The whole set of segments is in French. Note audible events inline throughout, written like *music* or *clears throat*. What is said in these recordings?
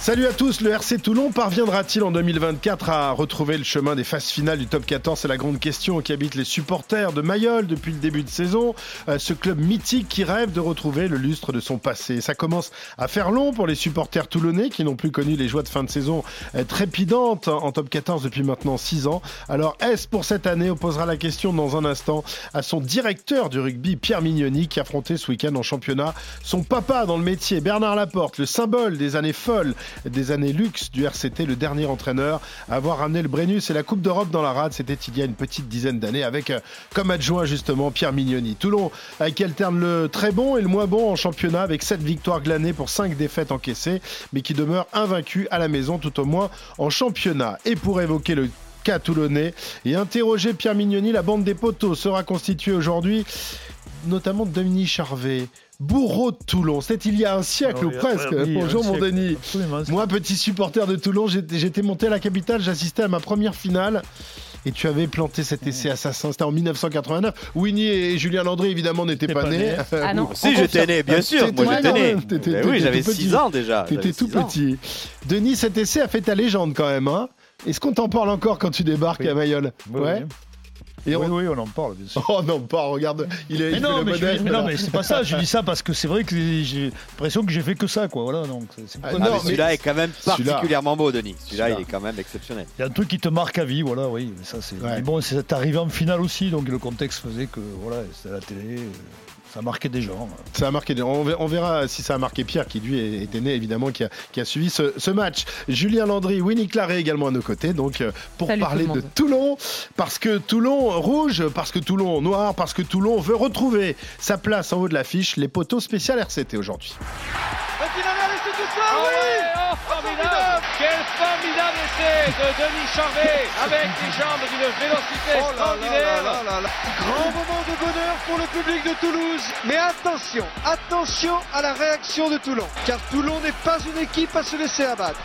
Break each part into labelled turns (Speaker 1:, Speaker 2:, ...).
Speaker 1: Salut à tous, le RC Toulon parviendra-t-il en 2024 à retrouver le chemin des phases finales du top 14 C'est la grande question qui habite les supporters de Mayol depuis le début de saison. Euh, ce club mythique qui rêve de retrouver le lustre de son passé. Ça commence à faire long pour les supporters toulonnais qui n'ont plus connu les joies de fin de saison euh, trépidantes en top 14 depuis maintenant 6 ans. Alors est-ce pour cette année? On posera la question dans un instant à son directeur du rugby, Pierre Mignoni, qui affrontait ce week-end en championnat son papa dans le métier, Bernard Laporte, le symbole des années folles des années luxe du RCT, le dernier entraîneur à avoir ramené le Brennus et la Coupe d'Europe dans la rade. C'était il y a une petite dizaine d'années avec euh, comme adjoint justement Pierre Mignoni. Toulon qui alterne le très bon et le moins bon en championnat avec 7 victoires glanées pour 5 défaites encaissées, mais qui demeure invaincu à la maison tout au moins en championnat. Et pour évoquer le cas toulonnais et interroger Pierre Mignoni, la bande des poteaux sera constituée aujourd'hui notamment de Dominique Charvet, bourreau de Toulon. C'était il y a un siècle ou presque.
Speaker 2: oui,
Speaker 1: Bonjour mon
Speaker 2: siècle.
Speaker 1: Denis.
Speaker 2: Absolument.
Speaker 1: Moi, petit supporter de Toulon, j'étais monté à la capitale, j'assistais à ma première finale. Et tu avais planté cet essai assassin, c'était en 1989. Winnie et Julien Landry, évidemment, n'étaient pas,
Speaker 2: pas
Speaker 1: nés.
Speaker 2: né. *laughs*
Speaker 3: Ah non.
Speaker 4: Si, j'étais né, bien sûr.
Speaker 1: T'étais-
Speaker 4: Moi, j'étais né.
Speaker 1: mais
Speaker 4: Ben oui, j'avais
Speaker 1: tout
Speaker 4: 6
Speaker 1: petit.
Speaker 4: ans déjà.
Speaker 1: T'étais tout
Speaker 4: ans.
Speaker 1: petit. Denis, cet essai a fait ta légende quand même. Hein Est-ce qu'on t'en parle encore quand tu débarques
Speaker 2: Oui.
Speaker 1: à Mayol?
Speaker 2: Oui,
Speaker 1: Ouais.
Speaker 2: oui.
Speaker 1: Et
Speaker 2: Oui,
Speaker 1: on-
Speaker 2: oui, on en parle, bien sûr.
Speaker 1: Oh non, pas, regarde, il est
Speaker 2: Mais
Speaker 1: il
Speaker 2: non, mais, je-
Speaker 1: modeste,
Speaker 2: mais non,
Speaker 1: là. *laughs*
Speaker 2: mais c'est pas ça. Je dis ça parce que c'est vrai que j'ai l'impression que j'ai fait que ça, quoi. Voilà, donc c'est-
Speaker 1: Ah, non,
Speaker 4: celui-là est quand même particulièrement beau, Denis. Celui-là, il est quand même exceptionnel.
Speaker 2: Il y a un truc qui te marque à vie, voilà, oui. mais Ça, c'est.
Speaker 1: Ouais.
Speaker 2: Mais bon, c'est arrivé en finale aussi, donc le contexte faisait que, voilà, c'était à la télé, euh, ça marquait des gens.
Speaker 1: Ça a marqué. des- On verra, on verra si ça a marqué Pierre, qui lui était né évidemment, qui a, qui a suivi ce, ce match. Julien Landry, Winnie Claret également à nos côtés. Donc euh, pour
Speaker 3: Salut
Speaker 1: parler
Speaker 3: tout
Speaker 1: de. Toulon, parce que Toulon rouge, parce que Toulon noir, parce que Toulon veut retrouver sa place en haut de l'affiche. Les poteaux spécial RCT aujourd'hui.
Speaker 5: Oh, formidable Quel formidable essai de Denis Charvet avec les jambes d'une vélocité extraordinaire.
Speaker 6: Grand moment de bonheur pour le public de Toulouse. Mais attention, attention à la réaction de Toulon. Car Toulon n'est pas une équipe à se laisser abattre.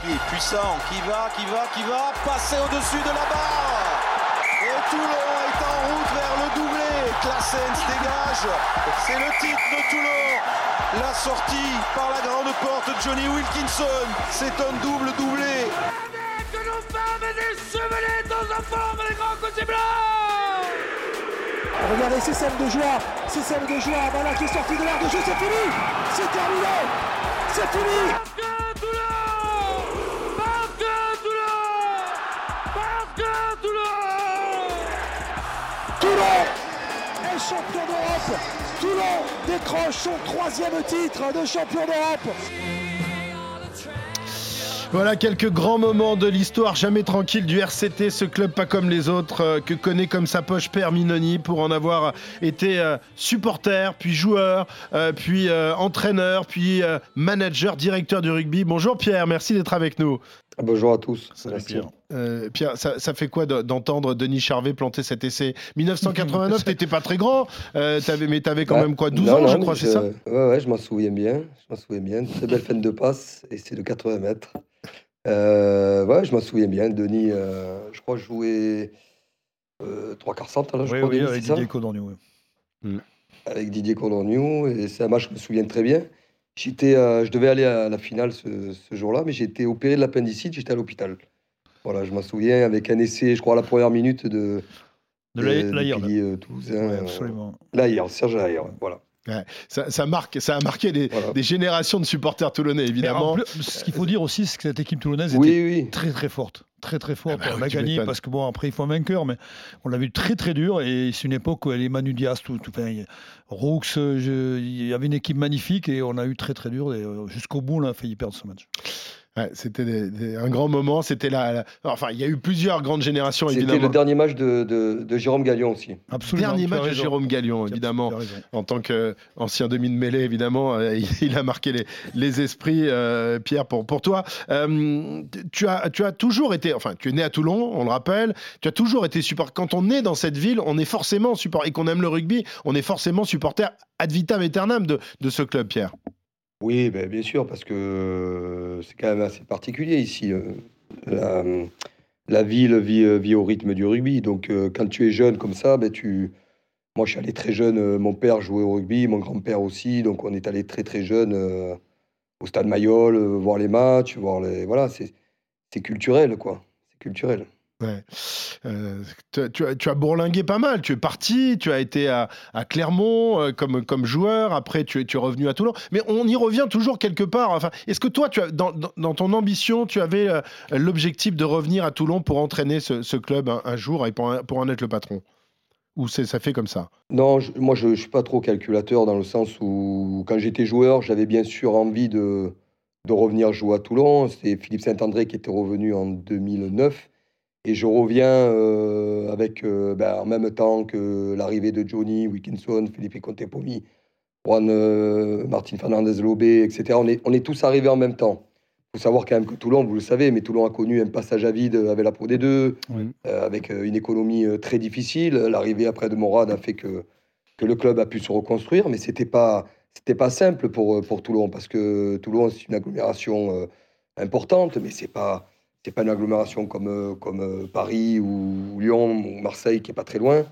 Speaker 7: Qui est puissant, qui va, qui va, qui va passer au-dessus de la barre. Et Toulon doublé. Classens dégage. C'est le titre de Toulon. La sortie par la grande porte de Johnny Wilkinson. C'est un double doublé.
Speaker 6: Regardez, c'est celle de joie. C'est celle de joie. Voilà qui est sorti de l'air de jeu. C'est fini. C'est terminé. C'est fini. Champion d'Europe. Toulon décroche son troisième titre de champion d'Europe.
Speaker 1: Voilà quelques grands moments de l'histoire jamais tranquille du RCT, ce club pas comme les autres, euh, que connaît comme sa poche Père Minoni pour en avoir été euh, supporter, puis joueur, euh, puis euh, entraîneur, puis euh, manager, directeur du rugby. Bonjour Pierre, merci d'être avec nous.
Speaker 8: Bonjour à tous. Merci.
Speaker 2: Pierre.
Speaker 1: Euh, Pierre, ça, ça fait quoi de- d'entendre Denis Charvet planter cet essai? 1989, *laughs* t'étais pas très grand, euh, t'avais- mais t'avais quand
Speaker 8: Bah,
Speaker 1: même quoi 12
Speaker 8: non,
Speaker 1: ans, je crois, c'est ça?
Speaker 8: Ouais, ouais, je m'en souviens bien. Je m'en souviens bien. Très belle fin de passe et c'est de 80 mètres. Euh, ouais, je m'en souviens bien. Denis, euh, je crois, jouait euh, trois quarts centre, là, je
Speaker 2: Oui,
Speaker 8: crois,
Speaker 2: oui,
Speaker 8: Denis,
Speaker 2: avec Didier Codorniou. oui.
Speaker 8: avec Didier Cordonniou. Et c'est un match que je me souviens très bien. J'étais, euh, je devais aller à la finale ce, ce jour-là, mais j'ai été opéré de l'appendicite, j'étais à l'hôpital. Voilà, je m'en souviens avec un essai, je crois, à la première minute de,
Speaker 2: De la-
Speaker 8: de
Speaker 2: Laïr,
Speaker 8: euh.
Speaker 2: Ouais,
Speaker 8: euh,
Speaker 2: absolument.
Speaker 8: Laïr, Serge Laïr, voilà.
Speaker 1: ça, ça marque, ça a marqué des,
Speaker 8: Voilà.
Speaker 1: des générations de supporters toulonnais, évidemment.
Speaker 2: plus, ce qu'il faut dire aussi, c'est que cette équipe toulonnaise
Speaker 8: Oui,
Speaker 2: était
Speaker 8: oui.
Speaker 2: très très forte. Très très forte.
Speaker 1: Ah bah
Speaker 2: on
Speaker 1: oui,
Speaker 2: a gagné parce que bon, après il faut un vainqueur, mais on l'a vu très très dur. Et c'est une époque où les Manu Diaz, tout, tout, enfin, Roux, euh, il y avait une équipe magnifique et on a eu très très dur. Et jusqu'au bout, on a failli perdre ce match.
Speaker 1: Ouais, c'était des- des- un grand moment. C'était la, la- Enfin, il y a eu plusieurs grandes générations,
Speaker 8: C'était le dernier match de, de, de Jérôme Gagnon aussi.
Speaker 2: Absolument.
Speaker 1: Dernier match de. Jérôme Gallion, évidemment. En tant qu'ancien demi de mêlée, évidemment, euh, il, *laughs* il a marqué les, les esprits, euh, Pierre, pour, pour toi. Euh, tu, as, tu as toujours été, enfin, tu es né à Toulon, on le rappelle, tu as toujours été support. Quand on est dans cette ville, on est forcément support, et qu'on aime le rugby, on est forcément supporter ad vitam aeternam de, de ce club, Pierre.
Speaker 8: Oui, ben, bien sûr, parce que c'est quand même assez particulier ici. euh, La, la ville vit, euh, vit au rythme du rugby. Donc, euh, quand tu es jeune comme ça, ben, tu... moi, je suis allé très jeune. mon père jouait au rugby, mon grand-père aussi. Donc, on est allé très, très jeune au stade Mayol, voir les matchs, voir les. Voilà, c'est culturel, quoi. C'est culturel.
Speaker 1: Euh, tu, as, bourlingué pas mal. Tu es parti, tu as été à, Clermont euh, comme, joueur. Après, tu es, revenu à Toulon. Mais on y revient toujours quelque part. Enfin, Est-ce que toi, dans, ton ambition, tu avais euh, l'objectif de revenir à Toulon pour entraîner ce, club un, jour et pour, en- être le patron? Ou c'est- ça fait comme ça?
Speaker 8: Non, moi, je ne suis pas trop calculateur dans le sens où, quand j'étais joueur, j'avais bien sûr envie de, de revenir jouer à Toulon. C'était Philippe Saint-André qui était revenu en 2009. Et je reviens euh, avec, euh, ben, en même temps que l'arrivée de Johnny Wilkinson, Philippe Contepomi, Juan euh, Martin Fernandez Lobé, etc. On est, on est tous arrivés en même temps. Il faut savoir quand même que Toulon, vous le savez, mais Toulon a connu un passage à vide avec la Pro D2,
Speaker 2: Oui.
Speaker 8: avec une économie très difficile. L'arrivée après de Morad a fait que, que le club a pu se reconstruire, mais ce n'était pas, pas simple pour, pour Toulon, parce que Toulon, c'est une agglomération importante, mais ce n'est pas, c'est pas une agglomération comme, euh, comme euh, Paris ou Lyon ou Marseille, qui est pas très loin.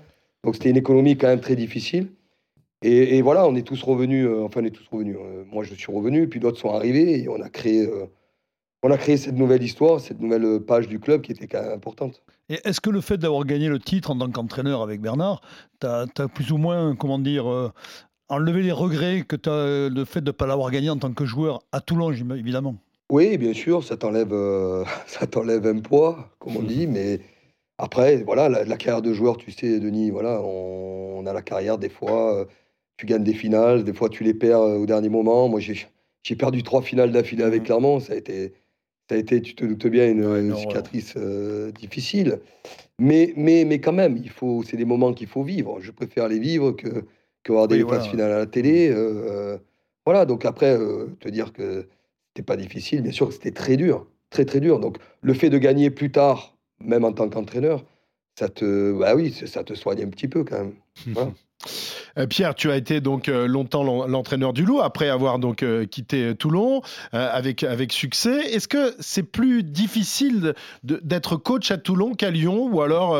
Speaker 8: Donc c'était une économie quand même très difficile. Et, voilà, on est tous revenus, euh, enfin on est tous revenus. euh, moi je suis revenu, puis d'autres sont arrivés, et on a créé... on a créé cette nouvelle histoire, cette nouvelle page du club qui était quand même importante.
Speaker 2: Et est-ce que le fait d'avoir gagné le titre en tant qu'entraîneur avec Bernard, tu as, plus ou moins, comment dire, enlevé les regrets que as le fait de ne pas l'avoir gagné en tant que joueur à Toulon, évidemment?
Speaker 8: Oui, bien sûr, ça t'enlève, euh, *laughs* ça t'enlève un poids, comme on dit, mais après, voilà, la, la carrière de joueur, tu sais, Denis, voilà, on, on a la carrière des fois, euh, tu gagnes des finales, des fois tu les perds euh, au dernier moment. Moi, j'ai, j'ai perdu trois finales d'affilée avec
Speaker 2: Mhm.
Speaker 8: Clermont, ça a été, ça a été, tu te doutes bien, une,
Speaker 2: Ouais,
Speaker 8: une
Speaker 2: non,
Speaker 8: cicatrice difficile. Mais, mais, mais quand même, il faut, c'est des moments qu'il faut vivre. Je préfère les vivre que, que voir des
Speaker 2: Oui,
Speaker 8: phases
Speaker 2: voilà.
Speaker 8: finales à la télé. voilà, donc après, te dire que c'était pas difficile, bien sûr que c'était très dur, très très dur. Donc le fait de gagner plus tard, même en tant qu'entraîneur, ça te, bah oui, ça- te soigne un petit peu quand même. *laughs* Voilà.
Speaker 1: Euh, Pierre, tu as été donc euh, longtemps l'en- l'entraîneur du Loup après avoir donc euh, quitté Toulon avec avec succès. Est-ce que c'est plus difficile d'être coach à Toulon qu'à Lyon ou alors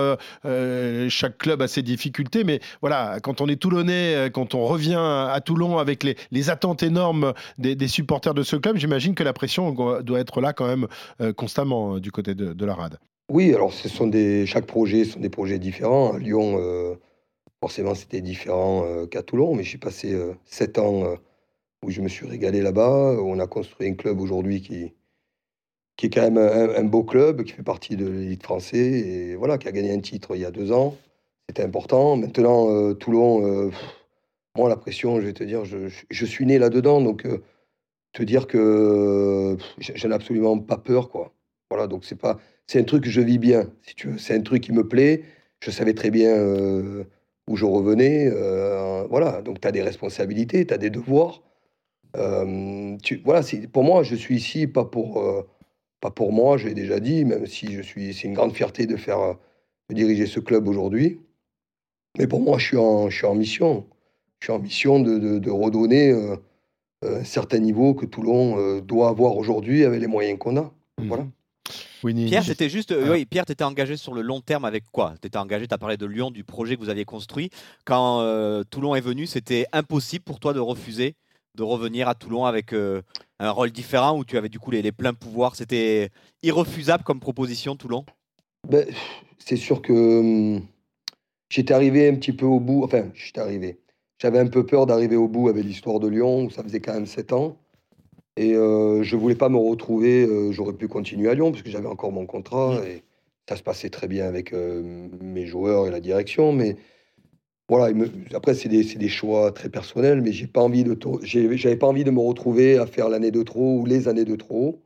Speaker 1: chaque club a ses difficultés? Mais voilà quand on est Toulonnais quand on revient à Toulon avec les, attentes énormes des, supporters de ce club j'imagine que la pression doit être là quand même constamment du côté de, la rade.
Speaker 8: Oui, alors ce sont des, chaque projet sont des projets différents. Lyon, forcément, c'était différent euh, qu'à Toulon, mais j'ai passé euh, sept ans euh, où je me suis régalé là-bas. On a construit un club aujourd'hui qui, qui est quand même un, beau club, qui fait partie de l'élite française et voilà, qui a gagné un titre il y a deux ans. C'était important. Maintenant, Toulon, moi, la pression, je vais te dire, je, je- suis né là-dedans, donc te dire que j'en ai absolument pas peur, quoi. Voilà, donc c'est pas, c'est un truc que je vis bien, si tu. C'est un truc qui me plaît. Je savais très bien où je revenais. euh, voilà, donc tu as des responsabilités, tu as des devoirs. Euh, tu, voilà, pour moi, je suis ici pas pour, euh, pas pour moi, j'ai déjà dit, même si je suis, c'est une grande fierté de faire, de diriger ce club aujourd'hui. Mais pour moi, je suis en, je suis en mission. Je suis en mission de, de- de redonner un certain niveau que Toulon doit avoir aujourd'hui avec les moyens qu'on a. Voilà.
Speaker 1: Winnie.
Speaker 4: Pierre, t'étais juste, euh,
Speaker 1: Ah.
Speaker 4: oui, Pierre, t'étais engagé sur le long terme avec quoi? T'étais engagé, t'as parlé de Lyon, du projet que vous aviez construit. Quand euh, Toulon est venu, c'était impossible pour toi de refuser de revenir à Toulon avec euh, un rôle différent où tu avais du coup les, les pleins pouvoirs? C'était irrefusable comme proposition, Toulon?
Speaker 8: Ben, c'est sûr que hum, j'étais arrivé un petit peu au bout. Enfin, j'étais arrivé. J'avais un peu peur d'arriver au bout avec l'histoire de Lyon, où ça faisait quand même sept ans. Et euh, je voulais pas me retrouver. euh, J'aurais pu continuer à Lyon, parce que j'avais encore mon contrat. Et ça se passait très bien avec euh, mes joueurs et la direction. Mais voilà, me- après, c'est des, choix très personnels, mais j'ai pas envie de to- j'ai- j'avais pas envie de me retrouver à faire l'année de trop ou les années de trop.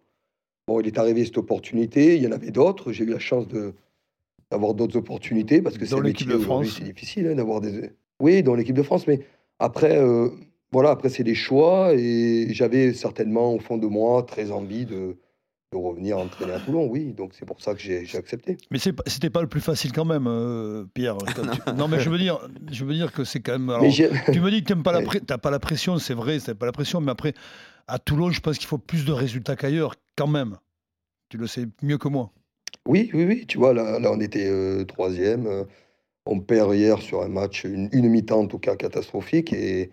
Speaker 8: Bon, il est arrivé cette opportunité, il y en avait d'autres. J'ai eu la chance de d'avoir d'autres opportunités parce que
Speaker 2: l'équipe de France.
Speaker 8: c'est difficile hein, d'avoir des. Oui, dans l'équipe de France, mais après, euh, voilà, après c'est des choix et j'avais certainement au fond de moi très envie de, de revenir entraîner à Toulon, oui. Donc c'est pour ça que j'ai accepté.
Speaker 2: Mais c'est c'était pas le plus facile quand même, euh, Pierre. *laughs* Tu- Non, mais je veux dire, je veux dire que c'est quand même. alors, tu me dis que tu n'as pas, la pré- pas la pression, c'est vrai, tu pas la pression, mais après, à Toulon, je pense qu'il faut plus de résultats qu'ailleurs, quand même. Tu le sais mieux que moi.
Speaker 8: Oui, oui, oui. Tu vois, là, là on était euh, troisième. euh, on perd hier sur un match, une, une mi-temps en tout cas catastrophique. Et,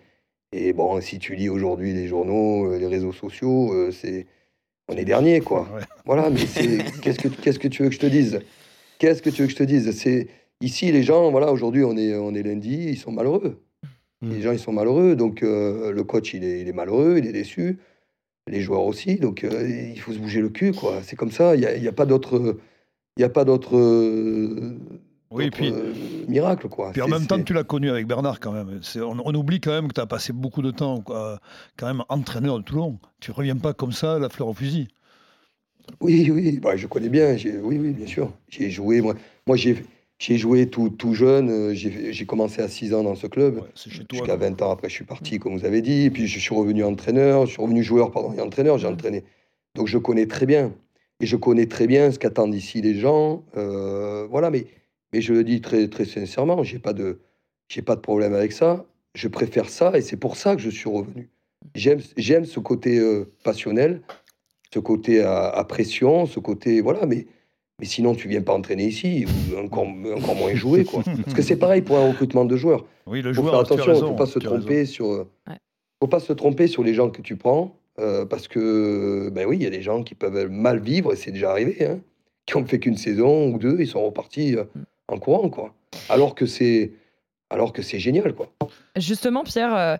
Speaker 8: et bon, si tu lis aujourd'hui les journaux, euh, les réseaux sociaux, euh, c'est on est dernier, quoi.
Speaker 2: Ouais. *laughs*
Speaker 8: Voilà, mais qu'est-ce que qu'est-ce que tu veux que je te dise? Qu'est-ce que tu veux que je te dise? C'est ici les gens, voilà, aujourd'hui on est on est lundi, ils sont malheureux.
Speaker 1: Mm.
Speaker 8: Les gens ils sont malheureux, donc euh, le coach il est, il est malheureux, il est déçu, les joueurs aussi, donc euh, il faut se bouger le cul, quoi. C'est comme ça. Il y a, pas d'autre il y a pas d'autre euh,
Speaker 2: Oui, puis,
Speaker 8: euh, miracle, quoi.
Speaker 2: puis en même temps, tu l'as connu avec Bernard quand même. On, on oublie quand même que tu as passé beaucoup de temps quoi, quand même entraîneur de Toulon. Tu ne reviens pas comme ça, la fleur au fusil.
Speaker 8: Oui, oui, bah, je connais bien. Oui, oui, bien sûr. J'ai joué, moi, moi j'ai, j'ai joué tout, tout jeune. euh, J'ai, commencé à 6 ans dans ce club.
Speaker 2: Ouais.
Speaker 8: Jusqu'à 20 ans après, je suis parti, comme vous avez dit. Et puis, je suis revenu entraîneur. Je suis revenu joueur, pardon, et entraîneur. J'ai entraîné. Donc, je connais très bien. Et je connais très bien ce qu'attendent ici les gens. euh, voilà, mais, mais je le dis très, très sincèrement, j'ai pas de, j'ai pas de problème avec ça. Je préfère ça et c'est pour ça que je suis revenu. J'aime, j'aime ce côté euh, passionnel, ce côté à, à pression, ce côté voilà, mais mais sinon tu viens pas entraîner ici ou encore, encore moins jouer quoi. Parce que c'est pareil pour un recrutement de joueurs.
Speaker 2: Oui, le
Speaker 8: Faut
Speaker 2: joueur,
Speaker 8: faire attention, il
Speaker 2: raison,
Speaker 8: faut pas se
Speaker 2: raison.
Speaker 8: tromper sur.
Speaker 9: Ouais.
Speaker 8: Faut pas se tromper sur les gens que tu prends, euh, parce que ben oui, il y a des gens qui peuvent mal vivre, et c'est déjà arrivé, hein, qui ont fait qu'une saison ou deux, ils sont repartis euh,
Speaker 9: Mm.
Speaker 8: En courant quoi. Alors que c'est, alors que c'est génial quoi.
Speaker 9: Justement, Pierre, euh,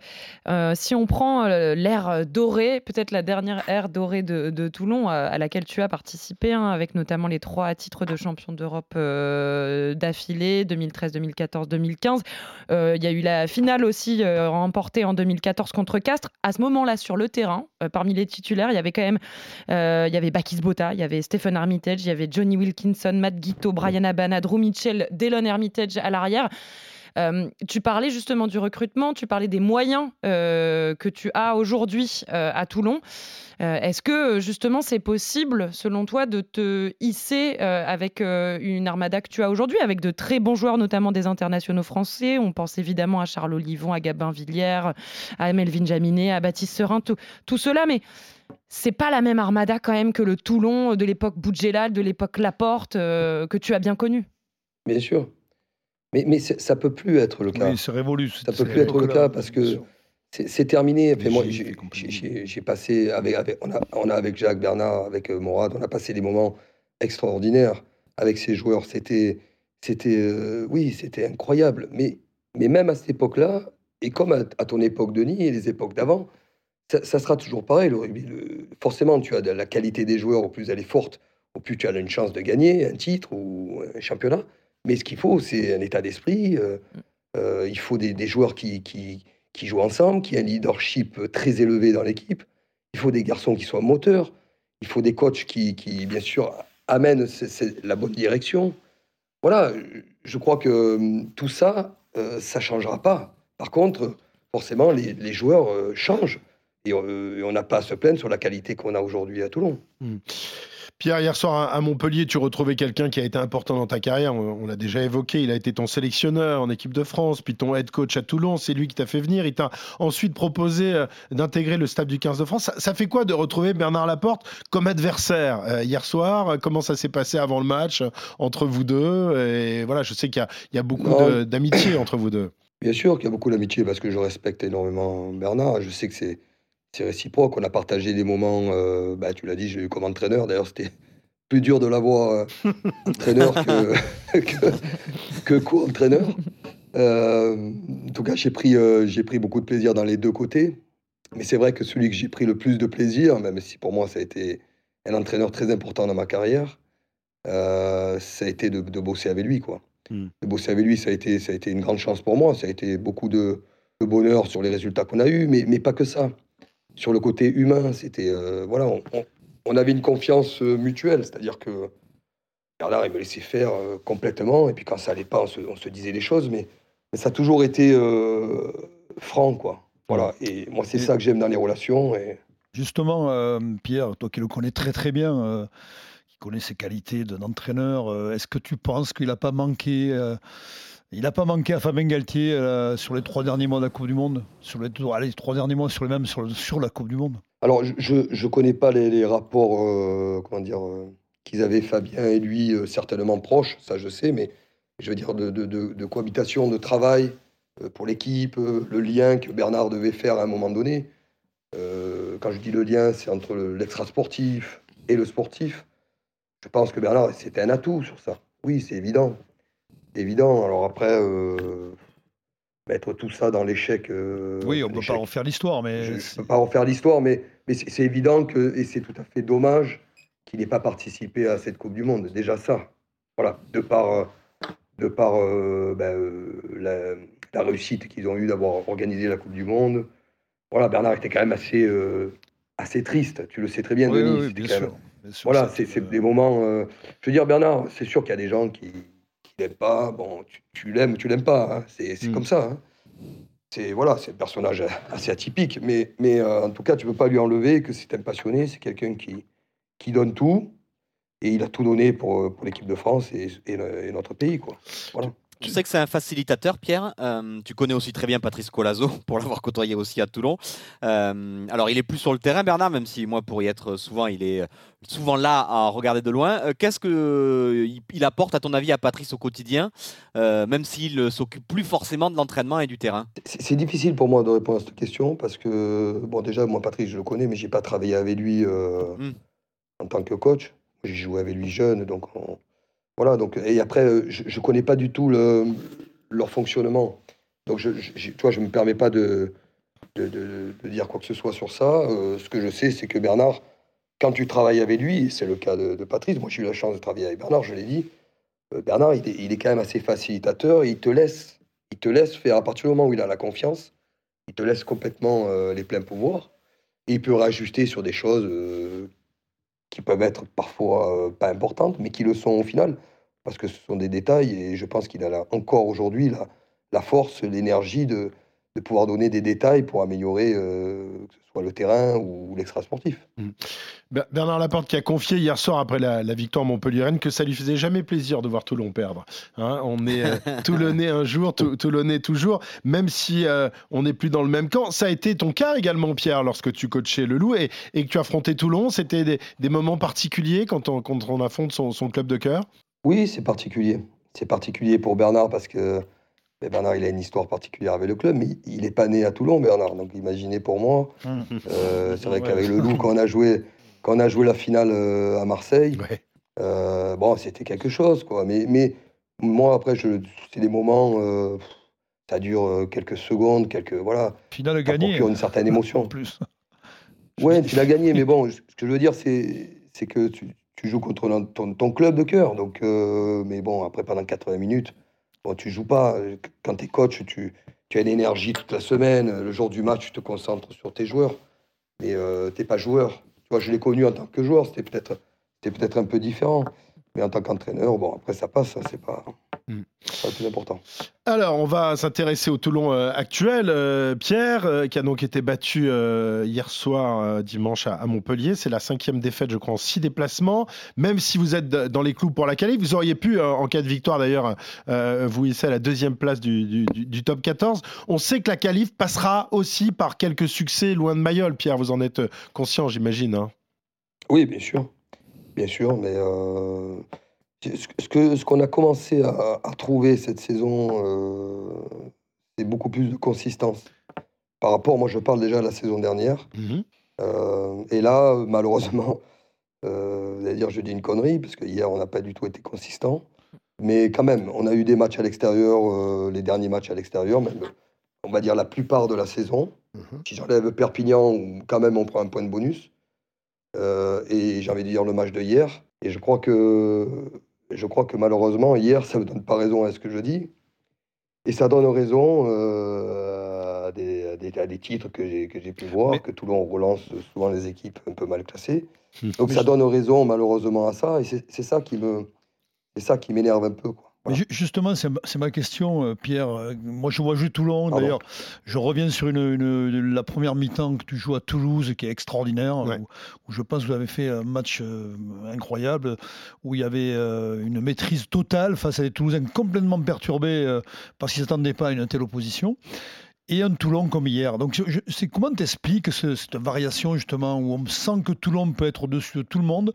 Speaker 9: euh, si on prend euh, l'ère dorée, peut-être la dernière ère dorée de, Toulon, à laquelle tu as participé, hein, avec notamment les trois titres de champion d'Europe d'affilée, 2013, 2014, 2015. Euh, Il y a eu la finale aussi remportée en 2014 contre Castres. À ce moment-là, sur le terrain, parmi les titulaires, il y avait quand même il y avait Bakis Bota, il y avait Stephen Armitage, il y avait Johnny Wilkinson, Matt Guito, Brian Abana, Drew Mitchell, Delon Armitage à l'arrière. Euh, tu parlais justement du recrutement, tu parlais des moyens euh, que tu as aujourd'hui euh, à Toulon. Est-ce que justement c'est possible, selon toi, de te hisser avec une armada que tu as aujourd'hui, avec de très bons joueurs, notamment des internationaux français? On pense évidemment à Charles Olivon, à Gabin Villière, à Melvin Jaminet, à Baptiste Serin, tout, cela, mais c'est pas la même armada quand même que le Toulon de l'époque Boudjelal, de l'époque Laporte, que tu as bien connu.
Speaker 8: Bien sûr. Mais, mais ça peut plus être le cas.
Speaker 2: Oui, c'est révolu.
Speaker 8: Ça peut plus être le cas parce que c'est terminé. Moi, j'ai- passé avec, avec- on, a, on a avec Jacques Bernard, avec euh, Morad, on a passé des moments extraordinaires avec ces joueurs. C'était, c'était, euh, oui, c'était incroyable. Mais, mais même à cette époque-là, et comme à, à ton époque, Denis, et les époques d'avant, ça, ça sera toujours pareil. Le rugby, le- forcément, tu as de la qualité des joueurs, au plus elle est forte, au plus tu as une chance de gagner un titre ou un championnat. Mais ce qu'il faut, c'est un état d'esprit. euh, euh, il faut des, joueurs qui, qui, jouent ensemble, qui aient un leadership très élevé dans l'équipe. Il faut des garçons qui soient moteurs. Il faut des coachs qui, qui bien sûr, amènent la bonne direction. Voilà, je crois que hum, tout ça, euh, ça changera pas. Par contre, forcément, les, les joueurs euh, changent. Et euh, on n'a pas à se plaindre sur la qualité qu'on a aujourd'hui à Toulon.
Speaker 1: Pierre, hier soir à Montpellier, tu retrouvais quelqu'un qui a été important dans ta carrière. On, on l'a déjà évoqué. Il a été ton sélectionneur en équipe de France, puis ton head coach à Toulon. C'est lui qui t'a fait venir. Il t'a ensuite proposé euh, d'intégrer le staff du 15 de France. Ça, ça fait quoi de retrouver Bernard Laporte comme adversaire euh, hier soir? Comment ça s'est passé avant le match euh, entre vous deux? Et voilà, je sais qu'il y y a beaucoup d'amitié entre vous deux.
Speaker 8: Bien sûr qu'il y a beaucoup d'amitié parce que je respecte énormément Bernard. Je sais que c'est c'est réciproque. On a partagé des moments, euh, bah, tu l'as dit, j'ai eu comme entraîneur. D'ailleurs, c'était plus dur de l'avoir euh, entraîneur que, *laughs* que, que co-entraîneur. Euh, en tout cas, j'ai pris, euh, j'ai pris beaucoup de plaisir dans les deux côtés. Mais c'est vrai que celui que j'ai pris le plus de plaisir, même si pour moi ça a été un entraîneur très important dans ma carrière, ça a été de, de bosser avec lui. Quoi.
Speaker 1: Mm.
Speaker 8: De bosser avec lui, ça a, été, ça a été une grande chance pour moi. Ça a été beaucoup de, de bonheur sur les résultats qu'on a eus, mais, mais pas que ça. Sur le côté humain, c'était. euh, voilà, on, on- on avait une confiance euh, mutuelle, c'est-à-dire que Bernard, il me laissait faire euh, complètement, et puis quand ça allait pas, on se, on se disait des choses, mais, mais ça a toujours été euh, franc, quoi. Voilà, et moi, c'est ça que j'aime dans les relations. Et...
Speaker 2: Justement, Pierre, toi qui le connais très très bien, qui connais ses qualités de- d'entraîneur, est-ce que tu penses qu'il n'a pas manqué il n'a pas manqué à Fabien Galtier euh, sur les trois derniers mois de la Coupe du Monde? Sur les, trois derniers mois, sur les mêmes sur, la Coupe du Monde
Speaker 8: Alors, je- ne connais pas les, rapports, euh, comment dire, euh, qu'ils avaient Fabien et lui certainement proches, ça je sais, mais je veux dire de, cohabitation, de travail pour l'équipe, le lien que Bernard devait faire à un moment donné. Quand je dis le lien, c'est entre le- l'extra-sportif et le sportif. Je pense que Bernard, c'était un atout sur ça. Oui, c'est évident. Évident. Alors après, euh, mettre tout ça dans l'échec. euh,
Speaker 2: Oui, on ne peut pas en faire l'histoire, mais
Speaker 8: je ne peux pas refaire l'histoire, mais, mais c'est évident que, et c'est tout à fait dommage qu'il n'ait pas participé à cette Coupe du Monde. Déjà ça, voilà, de par, de par euh, ben, la, la réussite qu'ils ont eue d'avoir organisé la Coupe du Monde. Voilà, Bernard était quand même assez, assez triste. Tu le sais très bien,
Speaker 2: Oui,
Speaker 8: Denis.
Speaker 2: oui, bien sûr. bien sûr,
Speaker 8: voilà, c'est des moments. je veux dire, Bernard, c'est sûr qu'il y a des gens qui, qui l'aiment pas. Bon, tu, tu l'aimes ou tu l'aimes pas. hein. C'est c'est
Speaker 1: Mm.
Speaker 8: comme ça. hein. C'est voilà, c'est un personnage *laughs* assez atypique, mais, mais euh, en tout cas, tu peux pas lui enlever que c'est un passionné. C'est quelqu'un qui, qui donne tout. Et il a tout donné pour, euh, pour l'équipe de France et, et le- et notre pays. Quoi. Voilà.
Speaker 4: Je sais que c'est un facilitateur, Pierre. Euh, tu connais aussi très bien Patrice Colazo, *laughs* pour l'avoir côtoyé aussi à Toulon. Euh, alors, il est plus sur le terrain, Bernard, même si moi, pour y être souvent, il est souvent là à regarder de loin. Euh, Qu'est-ce qu'il il apporte, à ton avis, à Patrice au quotidien, même s'il s'occupe plus forcément de l'entraînement et du terrain?
Speaker 8: C'est difficile pour moi de répondre à cette question parce que, bon, déjà, moi, Patrice, je le connais, mais j'ai pas travaillé avec lui euh,
Speaker 4: Mm.
Speaker 8: en tant que coach. J'ai joué avec lui jeune, donc on- voilà. Donc, et après, euh, je, je connais pas du tout le, leur fonctionnement. Donc, je, je, je- je me permets pas de, de, dire quoi que ce soit sur ça. Euh, ce que je sais, c'est que Bernard, quand tu travailles avec lui, c'est le cas de, Patrice, moi j'ai eu la chance de travailler avec Bernard, je l'ai dit, euh, Bernard, il est, il est quand même assez facilitateur, il te laisse, il te laisse faire à partir du moment où il a la confiance, il te laisse complètement les pleins pouvoirs, et il peut rajuster sur des choses qui peuvent être parfois euh, pas importantes, mais qui le sont au final, parce que ce sont des détails, et je pense qu'il a encore aujourd'hui la force, l'énergie de, de pouvoir donner des détails pour améliorer euh, que ce soit le terrain ou l'extra-sportif.
Speaker 1: Ber- Bernard Laporte qui a confié hier soir après la, la victoire montpelliéraine que ça lui faisait jamais plaisir de voir Toulon perdre. Hein, on est euh, *laughs* Toulonnais un jour, Tou- Toulonnais toujours, même si euh, on n'est plus dans le même camp. Ça a été ton cas également, Pierre, lorsque tu coachais le Loup et, et que tu affrontais Toulon. C'était des, des moments particuliers quand on, quand on affronte son, son club de cœur?
Speaker 8: Oui, c'est particulier. C'est particulier pour Bernard parce que mais Bernard, il a une histoire particulière avec le club, mais il n'est pas né à Toulon, Bernard. Donc imaginez pour moi,
Speaker 2: hum.
Speaker 8: euh, *laughs* c'est vrai qu'avec le Loup, quand on a joué, quand on a joué la finale euh, à Marseille,
Speaker 1: Ouais.
Speaker 8: euh, bon, c'était quelque chose, quoi. Mais, mais moi, après, c'est des moments, euh, ça dure quelques secondes, quelques voilà,
Speaker 2: Finale gagnée.
Speaker 8: une certaine *laughs*
Speaker 2: En
Speaker 8: émotion.
Speaker 2: plus. *laughs*
Speaker 8: Ouais, tu l'as gagné, mais bon, ce que je veux dire, c'est c'est que tu, tu joues contre ton, club de cœur. Donc, mais bon, après, pendant 80 minutes, bon, tu joues pas. Quand tu es coach, tu, as une énergie toute la semaine. Le jour du match, tu te concentres sur tes joueurs. Mais euh, tu n'es pas joueur. Tu vois, je l'ai connu en tant que joueur, c'était peut-être un peu différent. Mais en tant qu'entraîneur, bon, après, ça passe, ça, c'est
Speaker 1: Mm.
Speaker 8: c'est pas le plus important.
Speaker 1: Alors, on va s'intéresser au Toulon euh, actuel. Euh, Pierre, euh, qui a donc été battu hier soir, dimanche, à, à Montpellier. C'est la cinquième défaite, je crois, en six déplacements. Même si vous êtes dans les clous pour la qualif, vous auriez pu, en cas de victoire d'ailleurs, vous hisser à la deuxième place du, du- du- du top 14. On sait que la qualif passera aussi par quelques succès loin de Mayol. Pierre, vous en êtes conscient, j'imagine. hein
Speaker 8: Oui, bien sûr. Bien sûr, mais ce que ce qu'on a commencé à, à trouver cette saison, euh, c'est beaucoup plus de consistance. Par rapport, moi je parle déjà de la saison dernière.
Speaker 1: Mhm.
Speaker 8: Euh, et là, malheureusement, euh, dire je dis une connerie, parce que hier on n'a pas du tout été consistant. Mais quand même, on a eu des matchs à l'extérieur, euh, les derniers matchs à l'extérieur, même on va dire la plupart de la saison.
Speaker 1: Mhm.
Speaker 8: Si j'enlève Perpignan, quand même on prend un point de bonus. Et j'ai envie de dire le match de hier. Et je crois que, je crois que malheureusement, hier, ça ne me donne pas raison à ce que je dis. Et ça donne raison euh, à, des, à des- à des titres que j'ai que j'ai pu voir,
Speaker 1: Mais-
Speaker 8: que Toulon relance souvent les équipes un peu mal classées.
Speaker 1: Mhm.
Speaker 8: Donc
Speaker 1: Mais
Speaker 8: ça
Speaker 1: je-
Speaker 8: donne raison malheureusement à ça. Et c'est c'est ça qui me, c'est ça qui m'énerve un peu. Quoi. Voilà.
Speaker 2: justement, c'est ma- question, euh, Pierre. Euh, Moi, je vois jouer Toulon. D'ailleurs, je reviens sur une, une- la première mi-temps que tu joues à Toulouse, qui est extraordinaire,
Speaker 1: Ouais.
Speaker 2: où, où je pense que vous avez fait un match euh, incroyable, où il y avait euh, une maîtrise totale face à des Toulousains complètement perturbés euh, parce qu'ils ne s'attendaient pas à une telle opposition. Et un Toulon comme hier. Donc, je- je- c'est comment t'expliques ce- cette variation justement où on sent que Toulon peut être au-dessus de tout le monde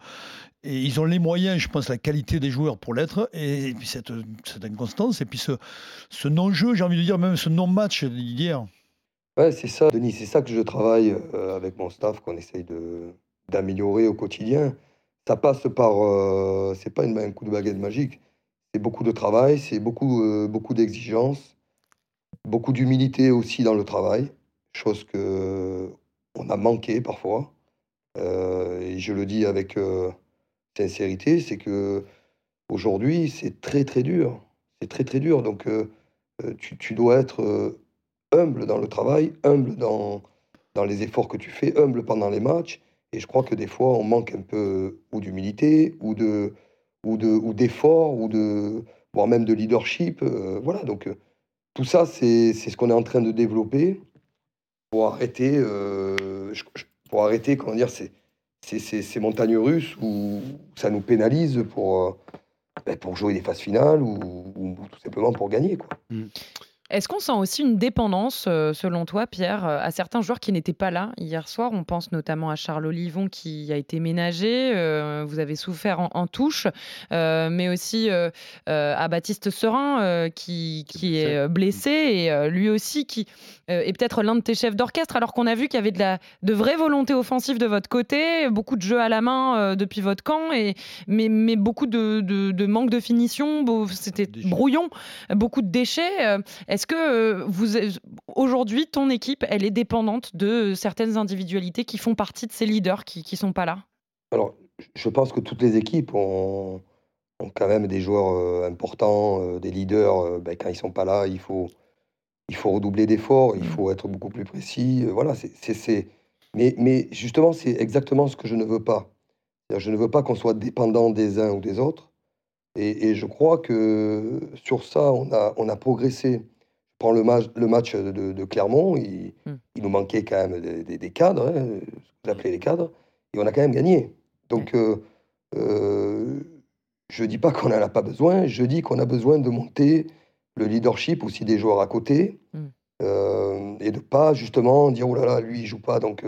Speaker 2: Et ils ont les moyens, je pense, la qualité des joueurs pour l'être, et, puis cette, cette, inconstance, et puis ce, non-jeu, j'ai envie de dire, même ce non-match d'hier.
Speaker 8: Ouais, c'est ça, Denis, c'est ça que je travaille euh, avec mon staff, qu'on essaye d'améliorer au quotidien. Ça passe par, euh, c'est pas un coup de baguette magique, c'est beaucoup de travail, c'est beaucoup, euh, beaucoup d'exigences, beaucoup d'humilité aussi dans le travail, chose que on a manqué parfois. et je le dis avec sincérité, c'est que aujourd'hui c'est très très dur, c'est très très dur. Donc tu, tu, dois être humble dans le travail, humble dans, dans les efforts que tu fais, humble pendant les matchs. Et je crois que des fois, on manque un peu ou d'humilité, ou de ou de ou d'effort, ou de voire même de leadership. Euh, voilà. Donc euh, tout ça, c'est ce qu'on est en train de développer pour arrêter, euh, pour arrêter, comment dire, ces, ces, montagnes russes où ça nous pénalise pour, ben, pour jouer des phases finales ou, tout simplement pour gagner. Quoi. Mmh.
Speaker 9: Est-ce qu'on sent aussi une dépendance, euh, selon toi, Pierre, euh, à certains joueurs qui n'étaient pas là hier soir? On pense notamment à Charles Olivon qui a été ménagé. Euh, vous avez souffert en, touche, mais aussi à Baptiste Serin qui, qui est blessé et lui aussi qui est peut-être l'un de tes chefs d'orchestre, alors qu'on a vu qu'il y avait de, la, de vraie volonté offensive de votre côté, beaucoup de jeux à la main depuis votre camp, et, mais, mais beaucoup de, de, manque de finition, c'était brouillon, beaucoup de déchets. Est-ce est-ce que euh, vous, aujourd'hui, ton équipe, elle est dépendante de certaines individualités qui font partie de ces leaders qui ne sont pas là?
Speaker 8: Alors, je pense que toutes les équipes ont, ont quand même des joueurs euh, importants, euh, des leaders. Ben, quand ils ne sont pas là, il faut, il faut redoubler d'efforts, il mmh. faut être beaucoup plus précis. voilà, c'est, mais, mais justement, c'est exactement ce que je ne veux pas. Je ne veux pas qu'on soit dépendant des uns ou des autres. Et, et, je crois que sur ça, on a, on a progressé prends le match, le match de, Clermont, il, hmm. il, nous manquait quand même des, cadres, hein, ce que vous appelez les cadres, et on a quand même gagné. Donc, euh, euh, je ne dis pas qu'on n'en a pas besoin, je dis qu'on a besoin de monter le leadership aussi des joueurs à côté, hmm. euh, et de pas justement dire, oh là là, lui, il joue pas, donc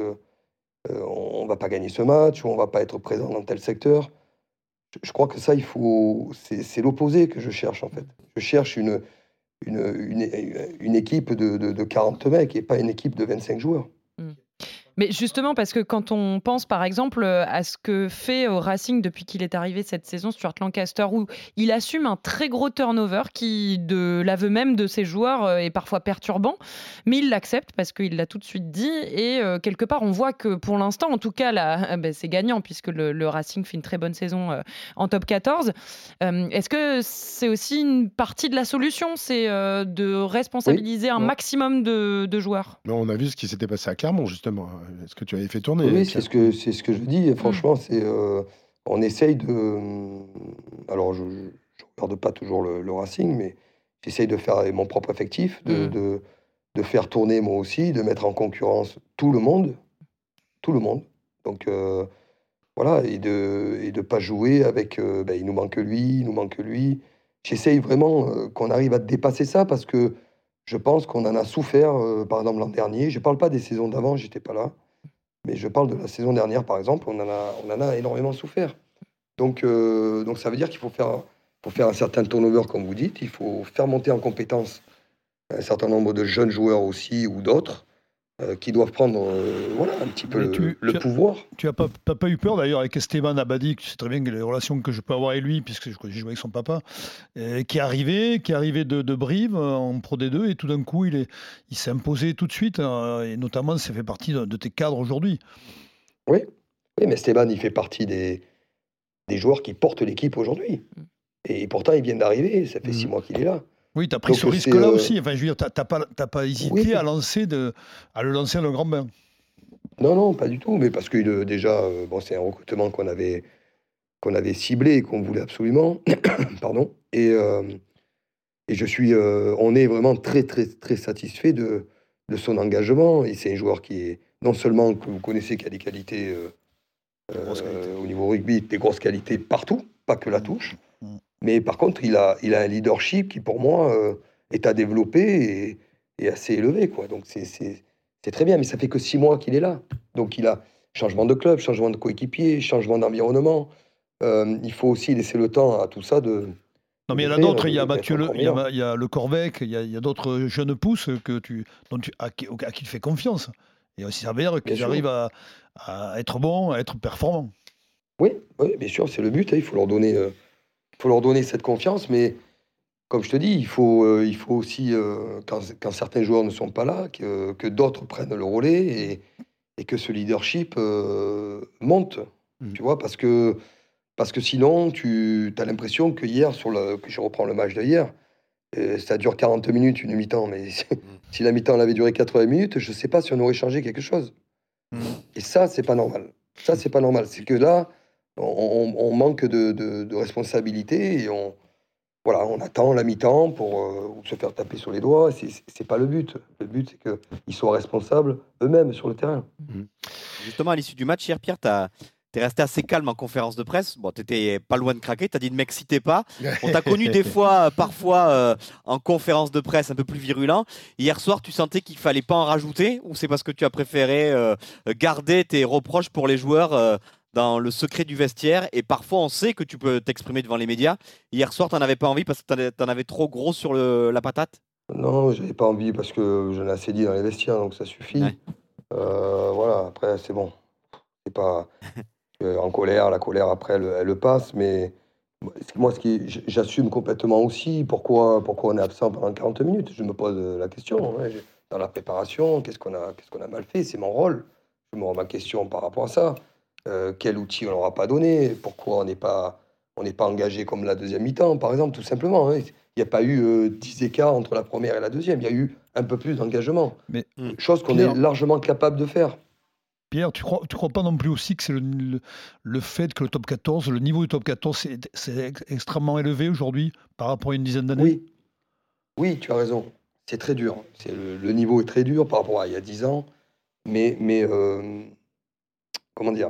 Speaker 8: on ne va pas gagner ce match, ou on va pas être présent dans tel secteur. Je, je crois que ça, il faut, c'est l'opposé que je cherche en fait. Je cherche une, une, une, équipe de, de, de, 40 mecs et pas une équipe de 25 joueurs.
Speaker 9: Mais justement, parce que quand on pense par exemple euh, à ce que fait au Racing depuis qu'il est arrivé cette saison, Stuart Lancaster, où il assume un très gros turnover qui, de l'aveu même de ses joueurs, euh, est parfois perturbant, mais il l'accepte parce qu'il l'a tout de suite dit. Et euh, quelque part, on voit que pour l'instant, en tout cas, là, *laughs* ben, c'est gagnant puisque le, Racing fait une très bonne saison en top 14. Est-ce que c'est aussi une partie de la solution? C'est de responsabiliser un maximum de, de joueurs?
Speaker 1: On a vu ce qui s'était passé à Clermont, justement. Est-ce que tu avais fait tourner
Speaker 8: Oui, c'est ce, que, c'est ce que je dis. Et franchement, mmh. c'est, euh, on essaye de. Alors, je ne regarde pas toujours le, Racing, mais j'essaye de faire mon propre effectif, de, mmh. de, de, faire tourner moi aussi, de mettre en concurrence tout le monde. Tout le monde. Donc, euh, voilà, et de ne et de pas jouer avec. Euh, ben, il nous manque lui, il nous manque lui. J'essaye vraiment qu'on arrive à dépasser ça parce que je pense qu'on en a souffert, euh, par exemple, l'an dernier. Je ne parle pas des saisons d'avant, j'étais pas là. Mais je parle de la saison dernière, par exemple, on en a, énormément souffert. Donc, euh, donc ça veut dire qu'il faut faire, faut faire un certain turnover, comme vous dites. Il faut faire monter en compétence un certain nombre de jeunes joueurs aussi, ou d'autres. Euh, qui doivent prendre euh, voilà, un petit peu le, pouvoir.
Speaker 2: Tu n'as pas, pas, eu peur d'ailleurs avec Esteban Abadi, tu sais très bien les relations que je peux avoir avec lui, puisque j'ai joué avec son papa, qui est arrivé, qui est arrivé de, de Brive euh, en Pro D2, et tout d'un coup il, est, il s'est imposé tout de suite, et notamment ça fait partie de, tes cadres aujourd'hui.
Speaker 8: Oui. oui, mais Esteban il fait partie des, des joueurs qui portent l'équipe aujourd'hui. Mm. Et pourtant il vient d'arriver, ça fait six mm. mois qu'il est là.
Speaker 2: Oui, tu as pris ce risque-là euh, aussi. Enfin, je veux dire, tu n'as pas, pas, hésité à, lancer de, à le lancer dans le grand bain.
Speaker 8: Non, non, pas du tout. Mais parce que euh, déjà, euh, bon, c'est un recrutement qu'on avait, qu'on avait ciblé et qu'on voulait absolument. *coughs* Pardon. Et, et je suis, on est vraiment très, très, très satisfait de, de son engagement. Et c'est un joueur qui est, non seulement que vous connaissez, qui a des qualités, au niveau rugby, des grosses qualités partout, pas que la touche. Mais par contre, il a, il a un leadership qui, pour moi, euh, est à développer et, assez élevé. Quoi. Donc, c'est très bien, mais ça fait que six mois qu'il est là. Donc, il a changement de club, changement de coéquipier, changement d'environnement. euh, il faut aussi laisser le temps à tout ça de.
Speaker 2: Non, mais il y en a d'autres. Il y a Mathieu, le, il y a, il y a le Corvec, il y a, d'autres jeunes pousses que tu, dont tu, à, qui, à qui tu fais confiance. Et aussi s'avère qu'ils arrivent à, à, être bons, à être performants.
Speaker 8: Oui, oui bien sûr, c'est le but. Hein, il faut leur donner, euh, faut leur donner cette confiance, mais comme je te dis, il faut, euh, il faut aussi, euh, quand, quand, certains joueurs ne sont pas là, que, que d'autres prennent le relais et, et que ce leadership euh, monte. Mmh. Tu vois, parce que, parce que sinon, tu as l'impression que hier, sur le, je reprends le match d'hier, ça dure 40 minutes, une mi-temps, mais *laughs* mmh. si la mi-temps avait duré 80 minutes, je ne sais pas si on aurait changé quelque chose. Mmh. Et ça, c'est pas normal. Ça, c'est pas normal. C'est que là, on, on manque de, de, de, responsabilité et on, voilà, on attend la mi-temps pour euh, se faire taper sur les doigts. C'est pas le but. Le but, c'est qu'ils soient responsables eux-mêmes sur le terrain.
Speaker 4: Justement, à l'issue du match, hier, Pierre, tu as tu es resté assez calme en conférence de presse. Bon, tu n'étais pas loin de craquer. Tu as dit ne m'excitez pas. On t'a connu des *laughs* fois, parfois, euh, en conférence de presse un peu plus virulent. Hier soir, tu sentais qu'il fallait pas en rajouter ou c'est parce que tu as préféré euh, garder tes reproches pour les joueurs euh, dans le secret du vestiaire et parfois on sait que tu peux t'exprimer devant les médias. Hier soir, tu n'en avais pas envie parce que tu en avais trop gros sur le, la patate?
Speaker 8: Non, j'avais pas envie parce que j'en ai assez dit dans les vestiaires, donc ça suffit. Ouais. voilà, après, c'est bon. C'est pas. *laughs* en colère, la colère après elle, elle, le passe, mais moi ce qui j'assume complètement aussi pourquoi pourquoi on est absent pendant 40 minutes. Je me pose la question dans la préparation, qu'est-ce qu'on a qu'est-ce qu'on a mal fait, c'est mon rôle. Je me remets ma question par rapport à ça. Euh, quel outil on n'aura pas donné? Pourquoi on n'est pas on n'est pas engagé comme la deuxième mi-temps, par exemple, tout simplement. Hein? Il n'y a pas eu euh, 10 écarts entre la première et la deuxième. Il y a eu un peu plus d'engagement. Mais chose qu'on est largement capable de faire.
Speaker 2: Pierre, tu ne crois, tu crois pas non plus aussi que c'est le, le, le, fait que le top 14, le niveau du top 14, c'est extrêmement élevé aujourd'hui par rapport à une dizaine d'années?
Speaker 8: Oui, oui, tu as raison. C'est très dur. Le, le, niveau est très dur par rapport à il y a 10 ans. Mais, mais euh, comment dire?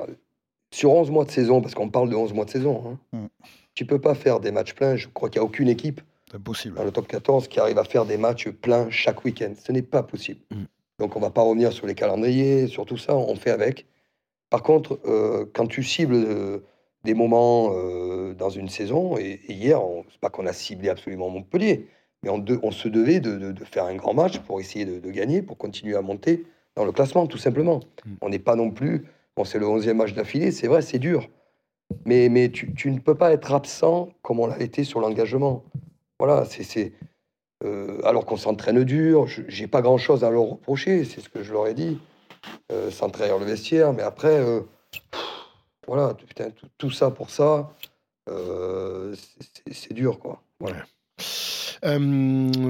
Speaker 8: Sur 11 mois de saison, parce qu'on parle de 11 mois de saison, hein, mm. tu ne peux pas faire des matchs pleins. Je crois qu'il n'y a aucune équipe
Speaker 2: impossible.
Speaker 8: dans le top 14 qui arrive à faire des matchs pleins chaque week-end. Ce n'est pas possible. Mm. Donc on va pas revenir sur les calendriers, sur tout ça, on fait avec. Par contre, euh, quand tu cibles euh, des moments euh, dans une saison, et, et hier, c'est pas qu'on a ciblé absolument Montpellier, mais on, de, on se devait de, de, de, faire un grand match pour essayer de, gagner, pour continuer à monter dans le classement, tout simplement. Mmh. On n'est pas non plus, bon c'est le 11e match d'affilée, c'est vrai, c'est dur, mais, mais tu, tu, ne peux pas être absent comme on l'a été sur l'engagement. Voilà, c'est euh, alors qu'on s'entraîne dur. J'ai pas grand chose à leur reprocher, c'est ce que je leur ai dit, euh, sans le vestiaire. Mais après, euh, voilà, tout, ça pour ça, euh, c'est dur, quoi. Voilà.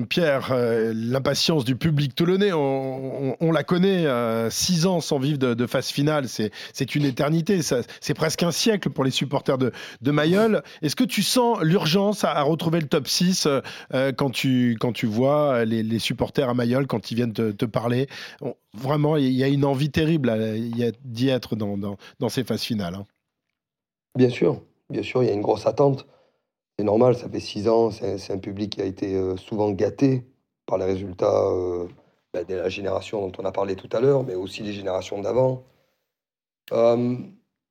Speaker 1: Pierre, euh, l'impatience du public toulonnais, on, la connaît. Euh, six ans sans vivre de, phase finale, c'est une éternité. C'est presque un siècle pour les supporters de, de Mayol. Est-ce que tu sens l'urgence à, retrouver le top 6 euh, quand, tu, quand tu vois les, supporters à Mayol, quand ils viennent te, parler? Vraiment, il y a une envie terrible d'y être dans, dans, dans, ces phases finales. Hein.
Speaker 8: Bien sûr, bien sûr, il y a une grosse attente. C'est normal, ça fait six ans, c'est un public qui a été euh, souvent gâté par les résultats euh, bah, de la génération dont on a parlé tout à l'heure, mais aussi les générations d'avant. Euh,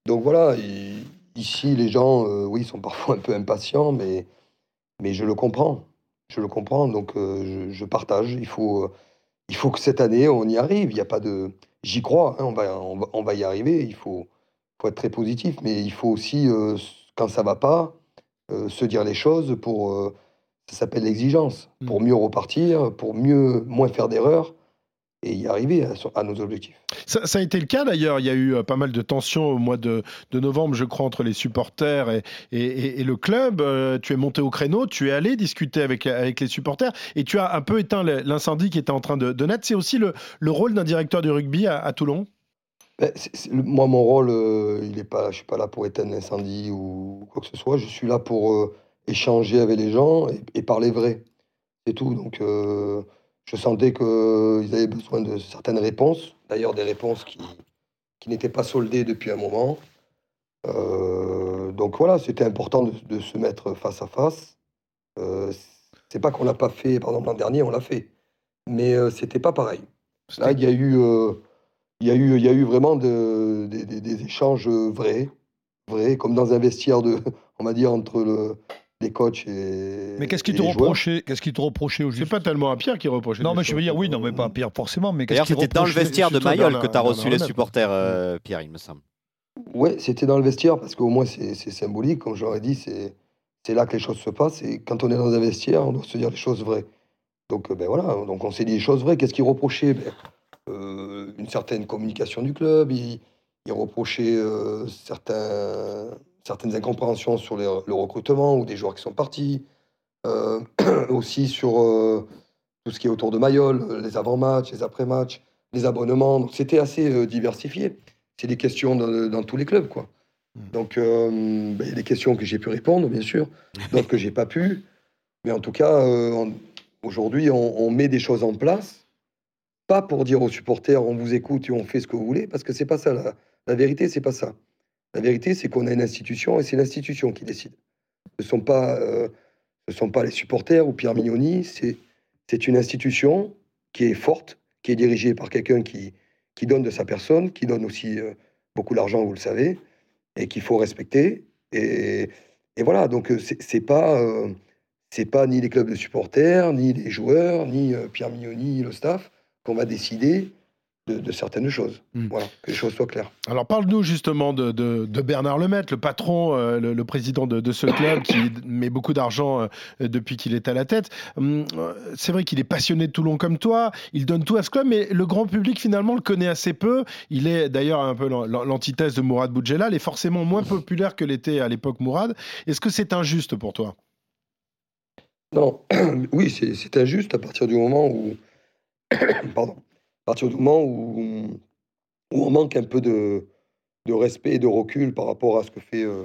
Speaker 8: donc voilà, il, ici, les gens, euh, oui, sont parfois un peu impatients, mais, mais je le comprends. Je le comprends, donc je, partage. Il faut, il faut que cette année, on y arrive. Il n'y a pas de... J'y crois, hein, on, va, on, va, on, va, y arriver. Il faut, faut, être très positif, mais il faut aussi, quand ça ne va pas, se dire les choses pour. Euh, ça s'appelle l'exigence. Mmh. Pour mieux repartir, pour mieux, moins faire d'erreurs et y arriver à, à nos objectifs.
Speaker 1: Ça, ça, a été le cas d'ailleurs. Il y a eu euh, pas mal de tensions au mois de, de novembre, je crois, entre les supporters et, et, et le club. Euh, tu es monté au créneau, tu es allé discuter avec, avec les supporters et tu as un peu éteint l'incendie qui était en train de, de naître. C'est aussi le, le rôle d'un directeur de rugby à, à Toulon?
Speaker 8: Ben, moi, mon rôle, euh, il est pas, je suis pas là pour éteindre l'incendie ou quoi que ce soit. Je suis là pour euh, échanger avec les gens et, et parler vrai. C'est tout. Donc, euh, je sentais qu'ils avaient besoin de certaines réponses. D'ailleurs, des réponses qui, qui n'étaient pas soldées depuis un moment. Euh, donc voilà, c'était important de, de, se mettre face à face. Euh, c'est pas qu'on l'a pas fait, par exemple l'an dernier, on l'a fait, mais euh, c'était pas pareil. Là, il y a eu il y, a eu, il y a eu vraiment de, de, de, des échanges vrais, vraies, comme dans un vestiaire de, *laughs* on va dire, entre le, les coachs et.
Speaker 2: Mais qu'est-ce qui
Speaker 8: et
Speaker 2: te reprochait Qu'est-ce qui te reprochait au
Speaker 1: C'est pas tellement à Pierre qui reprochait.
Speaker 2: Non, mais je veux dire, oui, non, mais pas Pierre forcément. Mais qu'est-ce
Speaker 4: c'était dans le vestiaire de Mayol que tu as reçu les supporters, euh, Pierre, il me semble.
Speaker 8: Ouais, c'était dans le vestiaire parce qu'au moins c'est symbolique, comme j'aurais dit, c'est c'est là que les choses se passent. Et quand on est dans un vestiaire, on doit se dire les choses vraies. Donc euh, ben voilà, donc on s'est dit les choses vraies. Qu'est-ce qu'il reprochait Ben, euh, Une certaine communication du club. Il, il reprochait euh, certains, certaines incompréhensions sur les- le recrutement ou des joueurs qui sont partis. Euh, *clears throat* aussi sur euh, tout ce qui est autour de Mayol, les avant-matchs, les après-matchs, les abonnements. Donc c'était assez euh, diversifié. C'est des questions dans, dans tous les clubs, quoi.
Speaker 1: Mm.
Speaker 8: Donc euh, ben, il y a des questions que j'ai pu répondre, bien sûr, *laughs* d'autres que j'ai pas pu. Mais en tout cas, euh, aujourd'hui, on, on met des choses en place, pas pour dire aux supporters on vous écoute et on fait ce que vous voulez, parce que c'est pas ça. La, la vérité, c'est pas ça. La vérité, c'est qu'on a une institution et c'est l'institution qui décide. Ce ne sont pas, euh, sont pas les supporters ou Pierre Mignoni. C'est, une institution qui est forte, qui est dirigée par quelqu'un qui, qui donne de sa personne, qui donne aussi euh, beaucoup d'argent, vous le savez, et qu'il faut respecter. Et, et voilà, donc euh, c'est, pas, euh, pas ni les clubs de supporters, ni les joueurs, ni Pierre Mignoni, le staff, qu'on va décider de, de certaines choses.
Speaker 1: Mm.
Speaker 8: Voilà, que les choses soient claires.
Speaker 1: Alors parle-nous justement de, de- de Bernard Lemaitre, le patron, euh, le, le président de, ce club qui *coughs* met beaucoup d'argent euh, depuis qu'il est à la tête. Hum, euh, C'est vrai qu'il est passionné de Toulon comme toi, il donne tout à ce club, mais le grand public finalement le connaît assez peu. Il est d'ailleurs un peu l'an- l'antithèse de Mourad Boudjelal et forcément moins populaire que l'était à l'époque Mourad. Est-ce que c'est injuste pour toi?
Speaker 8: Non, *coughs* oui, c'est injuste à partir du moment où, *coughs* pardon, à partir du moment où, où on manque un peu de, de respect et de recul par rapport à ce que fait, euh,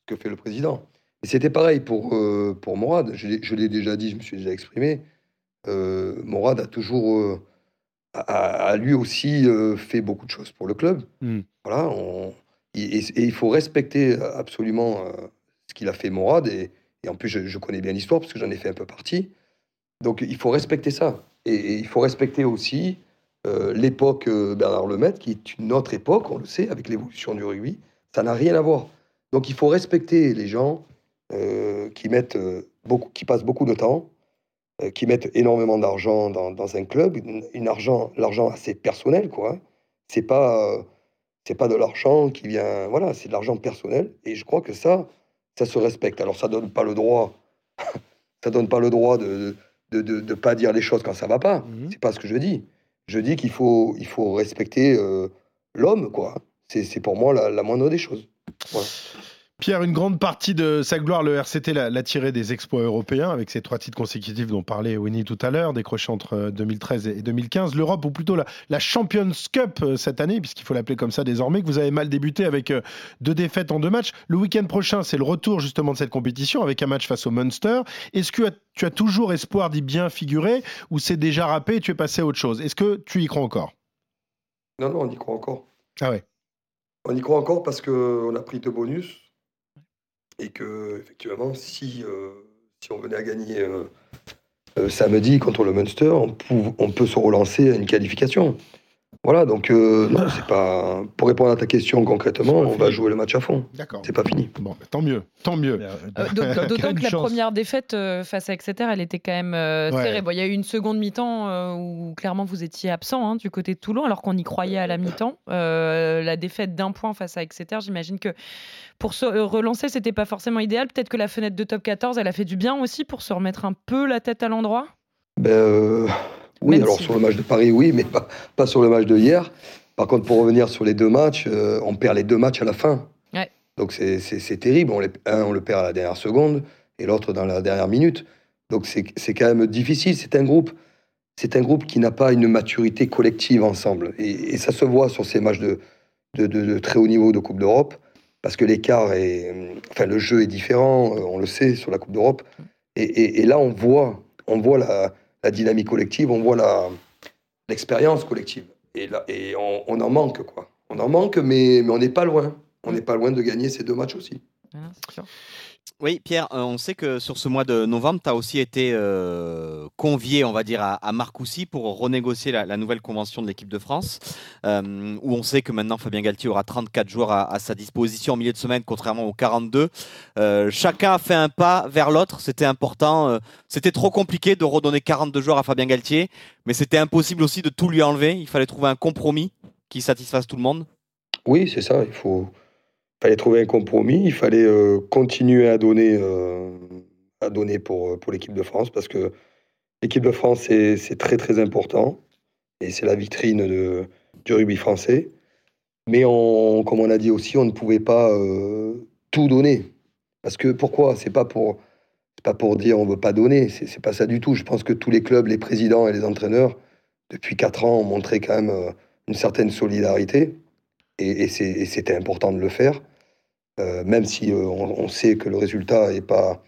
Speaker 8: ce que fait le président. Et c'était pareil pour, euh, pour Morad. Je l'ai déjà dit, je me suis déjà exprimé. Euh, Morad a toujours, euh, a, lui aussi fait beaucoup de choses pour le club.
Speaker 1: Mm.
Speaker 8: Voilà, on- et, il faut respecter absolument ce qu'il a fait Morad. Et, et en plus, je, je connais bien l'histoire parce que j'en ai fait un peu partie. Donc il faut respecter ça. Et, il faut respecter aussi euh, l'époque euh, Bernard Lemaitre, qui est une autre époque, on le sait, avec l'évolution du rugby. Ça n'a rien à voir. Donc il faut respecter les gens euh, qui, mettent, beaucoup, qui passent beaucoup de temps, qui mettent énormément d'argent dans, un club, une, argent, l'argent assez personnel, quoi. hein. C'est pas, c'est pas de l'argent qui vient, voilà, c'est de l'argent personnel. Et je crois que ça, ça se respecte. Alors ça donne pas le droit, *laughs* ça donne pas le droit de, de, de pas dire les choses quand ça va pas.
Speaker 1: Mhm.
Speaker 8: C'est pas ce que je dis. Je dis qu'il faut, il faut respecter euh, l'homme, quoi. C'est c'est pour moi la, la moindre des choses. Voilà.
Speaker 1: Pierre, une grande partie de sa gloire, le RCT l'a tiré des exploits européens avec ses trois titres consécutifs dont parlait Winnie tout à l'heure, décrochés entre euh, 2013 et 2015. L'Europe, ou plutôt la, la Champions Cup euh, cette année, puisqu'il faut l'appeler comme ça désormais, que vous avez mal débuté avec euh, deux défaites en deux matchs. Le week-end prochain, c'est le retour justement de cette compétition avec un match face au Munster. Est-ce que tu as toujours espoir d'y bien figurer ou c'est déjà râpé et tu es passé à autre chose? Est-ce que tu y crois encore?
Speaker 8: Non, non, on y croit encore.
Speaker 1: Ah ouais.
Speaker 8: On y croit encore parce qu'on a pris deux bonus et que, effectivement, si, euh, si on venait à gagner euh, euh, samedi contre le Munster, on, on peut se relancer à une qualification. Voilà, donc euh, non, c'est pas. Pour répondre à ta question concrètement, on va jouer le match à fond.
Speaker 1: D'accord.
Speaker 8: C'est pas fini.
Speaker 1: Bon, tant mieux, tant mieux.
Speaker 9: Euh, d'aut- *laughs* D'autant que la
Speaker 2: chance.
Speaker 9: première défaite euh, face à Exeter, elle était quand même euh,
Speaker 1: Ouais.
Speaker 9: serrée. Bon, il y a eu une seconde mi-temps euh, où clairement vous étiez absent hein, du côté de Toulon, alors qu'on y croyait à la mi-temps. Euh, la défaite d'un point face à Exeter, j'imagine que pour se euh, relancer, c'était pas forcément idéal. Peut-être que la fenêtre de top 14, elle a fait du bien aussi pour se remettre un peu la tête à l'endroit?
Speaker 8: Ben, euh, oui,
Speaker 9: Même
Speaker 8: alors
Speaker 9: si-
Speaker 8: sur le match de Paris, oui, mais pas, pas sur le match de hier. Par contre, pour revenir sur les deux matchs, euh, on perd les deux matchs à la fin.
Speaker 9: Ouais.
Speaker 8: Donc c'est- terrible. On les- un, on le perd à la dernière seconde et l'autre dans la dernière minute. Donc c'est quand même difficile. C'est un groupe, c'est un groupe qui n'a pas une maturité collective ensemble. Et, et ça se voit sur ces matchs de, de, de- de très haut niveau de Coupe d'Europe, parce que l'écart est, enfin le jeu est différent. euh, On le sait sur la Coupe d'Europe. Et, et- et là, on voit, on voit la, la dynamique collective, on voit la l'expérience collective. Et là, et on, on en manque quoi. On en manque, mais, mais on n'est pas loin. On n'est pas loin de gagner ces deux matchs aussi.
Speaker 9: Sûr.
Speaker 4: Oui, Pierre, euh, on sait que sur ce mois de novembre, tu as aussi été euh, convié, on va dire, à, à Marcoussis pour renégocier la, nouvelle convention de l'équipe de France, euh, où on sait que maintenant Fabien Galtier aura 34 joueurs à, sa disposition en milieu de semaine, contrairement aux 42. Euh, chacun a fait un pas vers l'autre, c'était important. c'était trop compliqué de redonner 42 joueurs à Fabien Galtier, mais c'était impossible aussi de tout lui enlever. Il fallait trouver un compromis qui satisfasse tout le monde.
Speaker 8: Oui, c'est ça. Il faut, fallait trouver un compromis. Il fallait euh, continuer à donner, euh, à donner pour, pour l'équipe de France parce que l'équipe de France, c'est très très important et c'est la vitrine de, du rugby français. Mais on, comme on a dit aussi, on ne pouvait pas euh, tout donner. Parce que pourquoi? C'est pas pas pour dire on veut pas donner. C'est pas ça du tout. Je pense que tous les clubs, les présidents et les entraîneurs, depuis quatre ans, ont montré quand même euh, une certaine solidarité. Et, et c'était important de le faire. Euh, même si euh, on, on sait que le résultat n'est pas,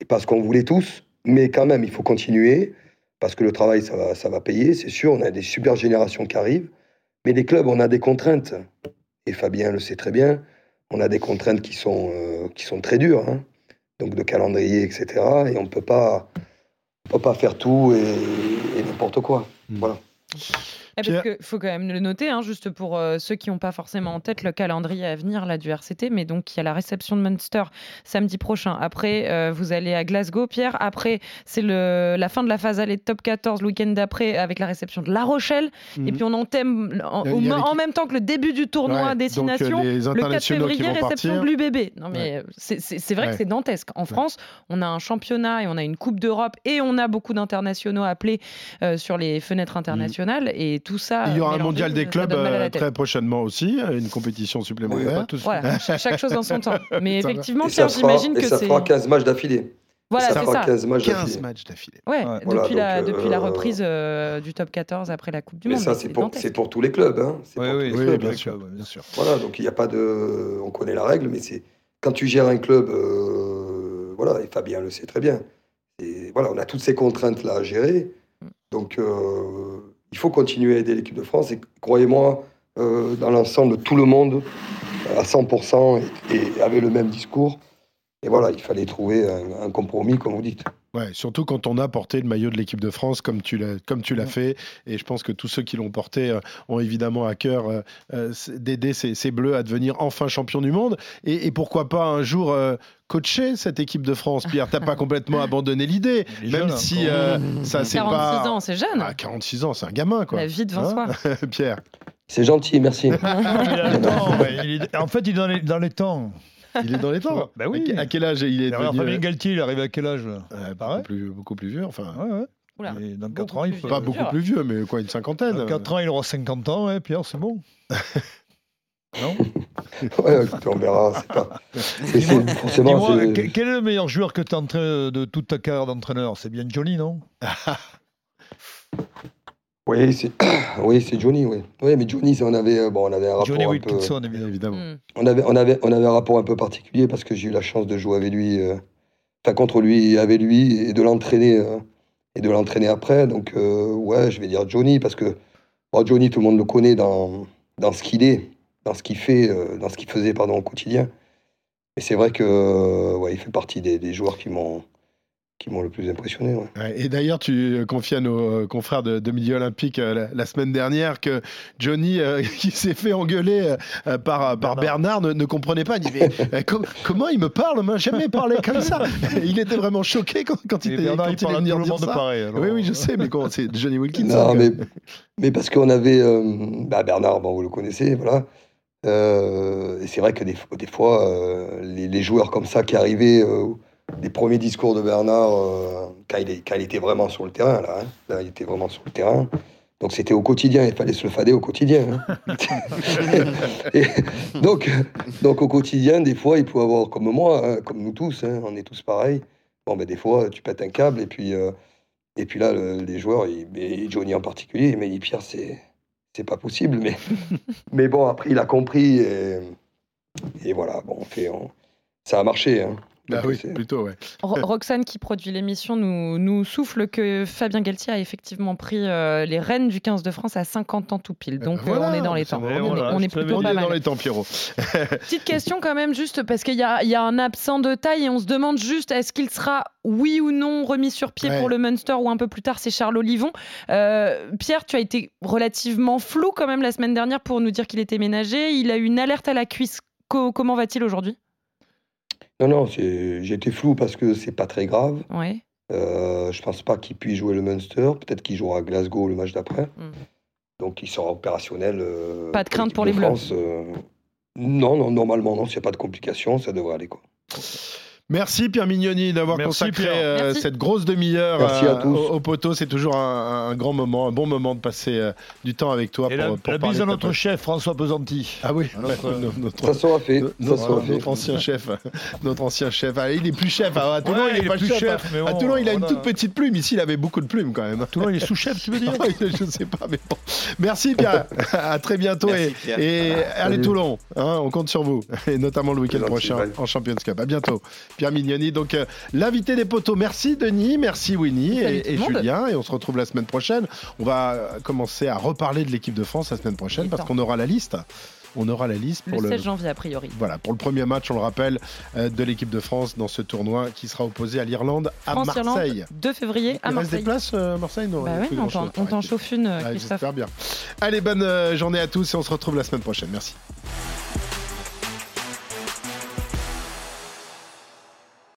Speaker 8: est pas ce qu'on voulait tous, mais quand même, il faut continuer, parce que le travail, ça va, ça va payer, c'est sûr, on a des super générations qui arrivent, mais les clubs, on a des contraintes, et Fabien le sait très bien, on a des contraintes qui sont, euh, qui sont très dures, hein. donc de calendrier, etc., et on ne peut pas, on peut pas faire tout et, et n'importe quoi.
Speaker 1: Mm.
Speaker 8: Voilà.
Speaker 9: Eh, Parce qu'il faut quand même le noter, hein, juste pour euh, ceux qui n'ont pas forcément en tête le calendrier à venir là, du RCT, mais donc il y a la réception de Munster samedi prochain. Après, euh, vous allez à Glasgow, Pierre. Après, c'est la fin de la phase allée de top 14 le week-end d'après avec la réception de La Rochelle. Et
Speaker 1: Mhm.
Speaker 9: puis on entame en,
Speaker 1: a-
Speaker 9: au- en même temps que le début du tournoi
Speaker 1: Ouais, donc,
Speaker 9: destination. Le 4
Speaker 1: internationaux qui
Speaker 9: février, réception
Speaker 1: partir.
Speaker 9: de l'UBB. Non, mais euh, c'est- vrai
Speaker 1: Ouais.
Speaker 9: que c'est dantesque. En France, on a un championnat et on a une Coupe d'Europe et on a beaucoup d'internationaux appelés euh, sur les fenêtres internationales. Et tout ça.
Speaker 1: Il y aura un mondial des
Speaker 9: ça
Speaker 1: clubs euh, très prochainement aussi, euh, une compétition
Speaker 2: Oui,
Speaker 1: supplémentaire.
Speaker 2: tous.
Speaker 9: Voilà, *laughs* cha- chaque chose en son temps. Mais
Speaker 1: Ça
Speaker 9: effectivement,
Speaker 8: ça
Speaker 9: Pierre,
Speaker 8: fera,
Speaker 9: j'imagine
Speaker 8: et
Speaker 9: que
Speaker 8: ça
Speaker 9: c'est.
Speaker 8: fera 15 matchs d'affilée.
Speaker 9: Voilà,
Speaker 8: ça
Speaker 9: c'est
Speaker 8: fera
Speaker 9: ça.
Speaker 8: 15 matchs
Speaker 1: 15
Speaker 8: d'affilée.
Speaker 1: matchs d'affilée.
Speaker 9: Ouais,
Speaker 2: Ouais.
Speaker 9: depuis,
Speaker 8: Voilà,
Speaker 9: la,
Speaker 8: donc,
Speaker 9: depuis la
Speaker 8: euh,
Speaker 9: reprise euh, du top 14 après la Coupe du
Speaker 8: Mais
Speaker 9: Monde.
Speaker 8: ça,
Speaker 9: mais
Speaker 8: c'est pour,
Speaker 9: dantesque.
Speaker 8: c'est pour tous les clubs. Hein. C'est
Speaker 2: Oui,
Speaker 8: pour
Speaker 2: oui,
Speaker 8: tous
Speaker 1: oui,
Speaker 8: les clubs.
Speaker 1: bien
Speaker 8: hein.
Speaker 1: sûr.
Speaker 2: bien sûr.
Speaker 8: Voilà, donc il n'y a pas de. On connaît la règle, mais c'est. Quand tu gères un club, euh, voilà, et Fabien le sait très bien, et voilà, on a toutes ces contraintes-là à gérer. Donc euh, il faut continuer à aider l'équipe de France. Et croyez-moi, euh, dans l'ensemble, tout le monde, à 100%, et, avait le même discours. Et voilà, il fallait trouver un compromis, comme vous dites.
Speaker 1: Ouais, surtout quand on a porté le maillot de l'équipe de France comme tu l'as comme tu l'as fait. Et je pense que tous ceux qui l'ont porté euh, ont évidemment à cœur euh, euh, d'aider ces, ces bleus à devenir enfin champions du monde. Et, et pourquoi pas un jour euh, coacher cette équipe de France Pierre? T'as pas *laughs* complètement abandonné l'idée même
Speaker 2: jeune
Speaker 1: si euh, ça c'est
Speaker 9: 46
Speaker 1: pas
Speaker 9: ans, c'est jeune.
Speaker 1: Ah, 46 ans c'est un gamin quoi.
Speaker 9: La vie devant
Speaker 1: Hein?
Speaker 9: soi. *laughs*
Speaker 1: Pierre.
Speaker 8: C'est gentil, merci. *laughs*
Speaker 2: Il a le temps, ouais, il est- En fait, il est dans les, dans les temps.
Speaker 1: Il est dans les temps
Speaker 2: Bah oui.
Speaker 1: à, quel- âge il est
Speaker 2: Alors,
Speaker 1: devenu,
Speaker 2: Fabien
Speaker 1: euh,
Speaker 2: Galtier, il arrive à quel âge
Speaker 1: euh,
Speaker 2: pareil.
Speaker 1: beaucoup, plus, beaucoup plus vieux enfin
Speaker 2: Ouais, ouais.
Speaker 9: Oula.
Speaker 2: Et dans
Speaker 9: Beaucoup
Speaker 2: 4 ans, il
Speaker 9: vieux.
Speaker 1: pas beaucoup plus vieux mais quoi une cinquantaine
Speaker 2: Dans 4 ans, il aura 50 ans, ouais, Pierre, c'est bon. *laughs* non
Speaker 8: Ouais, on verra. C'est pas. *laughs* c'est- c'est- forcément,
Speaker 2: Dis-moi, quel est le meilleur joueur que tu as entraîné de toute ta carrière d'entraîneur? C'est bien Johnny, non? *laughs*
Speaker 8: Oui, c'est *coughs* oui, c'est Johnny, oui. Oui, mais Johnny, c'est- on avait, euh, bon, on avait un rapport
Speaker 2: Johnny
Speaker 8: un peu,
Speaker 2: Wilkinson, évidemment.
Speaker 1: évidemment
Speaker 9: Hmm.
Speaker 8: on avait, on avait, on avait un rapport un peu particulier parce que j'ai eu la chance de jouer avec lui, euh, enfin contre lui, et avec lui, et de l'entraîner, euh, et de l'entraîner après. Donc, euh, ouais, je vais dire Johnny parce que bon, Johnny, tout le monde le connaît dans, dans ce qu'il est, dans ce qu'il fait, euh, dans ce qu'il faisait, pardon, au quotidien. Mais c'est vrai que, ouais, il fait partie des, des joueurs qui m'ont, qui m'ont le plus impressionné. ouais.
Speaker 1: Ouais, Et d'ailleurs, tu euh, confies à nos euh, confrères de, de Milieu Olympique euh, la, la semaine dernière que Johnny, euh, *laughs* qui s'est fait engueuler euh, par, par Bernard, ne, ne comprenait pas. Il dit Mais, euh, com- Comment il me parle On m'a jamais parlé comme ça. *laughs* il était vraiment choqué quand, quand il,
Speaker 2: Bernard,
Speaker 1: quand
Speaker 2: il
Speaker 1: est venu dire ça.
Speaker 2: pareil. alors.
Speaker 1: Oui, oui, je sais, mais c'est Johnny Wilkinson
Speaker 8: Non,
Speaker 1: quoi.
Speaker 8: mais, mais parce qu'on avait. euh, bah, Bernard, bon, vous le connaissez, voilà. Euh, et c'est vrai que des, fois- des fois, euh, les, les joueurs comme ça qui arrivaient, les premiers discours de Bernard, euh, quand, il est, quand il était vraiment sur le terrain, là, hein, là, il était vraiment sur le terrain. Donc c'était au quotidien, il fallait se le fader au quotidien. hein. *laughs* Et donc, donc au quotidien, des fois, il peut avoir, comme moi, hein, comme nous tous, on est tous pareils. Bon, ben, des fois, tu pètes un câble et puis. euh, et puis là, le- les joueurs, ils- et Johnny en particulier, il m'a dit Pierre, c'est c'est pas possible. Mais, *laughs* mais bon, après, il a compris et, et voilà, bon, on fait, on- ça a marché. hein.
Speaker 1: Bah
Speaker 8: Donc,
Speaker 1: oui, plutôt, ouais.
Speaker 9: Ro- Roxane, qui produit l'émission, nous, nous souffle que Fabien Galtier a effectivement pris euh, les rênes du 15 de France à 50 ans tout pile. Donc
Speaker 1: ben voilà,
Speaker 9: euh, on est dans les temps. on, est-
Speaker 2: voilà,
Speaker 9: on est
Speaker 2: te l'avais
Speaker 9: plutôt
Speaker 1: On
Speaker 9: pas
Speaker 1: est
Speaker 9: mal.
Speaker 1: dans les temps, Pierrot. *laughs*
Speaker 9: Petite question quand même, juste parce qu'il y a, il y a un absent de taille et on se demande juste est-ce qu'il sera oui ou non remis sur pied
Speaker 1: Ouais.
Speaker 9: pour le Munster ou un peu plus tard c'est Charles Olivon. Euh, Pierre, tu as été relativement flou quand même la semaine dernière pour nous dire qu'il était ménagé. Il a eu une alerte à la cuisse. Co- comment va-t-il aujourd'hui?
Speaker 8: Non, non, c'est- été flou parce que c'est pas très grave.
Speaker 9: Ouais.
Speaker 8: Euh, je pense pas qu'il puisse jouer le Munster. Peut-être qu'il jouera à Glasgow le match d'après.
Speaker 9: Mm.
Speaker 8: Donc il sera opérationnel. euh,
Speaker 9: Pas de crainte
Speaker 8: l'équipe
Speaker 9: pour les Bleus.
Speaker 8: France, euh, Non, non, normalement, non. S'il n'y a pas de complications, ça devrait aller. Quoi.
Speaker 1: Merci Pierre Mignoni d'avoir consacré euh, cette grosse demi-heure
Speaker 8: à
Speaker 1: euh, au, au poteau. C'est toujours un, un grand moment, un bon moment de passer euh, du temps avec toi
Speaker 2: Et
Speaker 1: pour,
Speaker 2: la,
Speaker 1: pour
Speaker 2: la bise à notre chef, François Pesanti.
Speaker 1: Ah oui,
Speaker 2: Notre,
Speaker 1: ouais,
Speaker 2: euh,
Speaker 1: no- notre,
Speaker 8: Ça sera fait.
Speaker 1: no-
Speaker 8: Ça
Speaker 1: notre-
Speaker 8: sera fait.
Speaker 1: notre ancien chef, *laughs* notre ancien chef. Ah, il est plus chef. Ah, à Toulon,
Speaker 2: Ouais,
Speaker 1: il est pas
Speaker 2: plus
Speaker 1: chef.
Speaker 2: chef, mais
Speaker 1: à Toulon, il a une toute petite plume. Ici, il avait beaucoup de plumes quand même.
Speaker 2: Toulon, il est sous-chef, tu veux dire *laughs*
Speaker 1: je sais pas, mais bon. Merci Pierre. *laughs* à très bientôt
Speaker 4: Merci,
Speaker 1: et, allez
Speaker 8: Salut.
Speaker 1: Toulon. hein, on compte sur vous et notamment le week-end prochain en Champions Cup. À bientôt. Pierre Mignoni, donc euh, l'invité des poteaux. Merci Denis, merci Winnie
Speaker 9: Salut
Speaker 1: et,
Speaker 9: le.
Speaker 1: Julien. Et on se retrouve la semaine prochaine. On va euh, commencer à reparler de l'équipe de France la semaine prochaine parce qu'on aura la liste. On aura la liste
Speaker 9: Le
Speaker 1: pour le,
Speaker 9: 16 janvier a priori.
Speaker 1: voilà, pour le premier match, on le rappelle, euh, de l'équipe de France dans ce tournoi qui sera opposé à l'Irlande à Marseille.
Speaker 9: 2 février à
Speaker 1: Il reste des
Speaker 9: Marseille.
Speaker 1: places euh, à Marseille non,
Speaker 9: Bah ouais, on t'en-
Speaker 1: Arrêtez.
Speaker 9: chauffe une, Christophe.
Speaker 1: J'espère bien. Allez, bonne journée à tous et on se retrouve la semaine prochaine. Merci.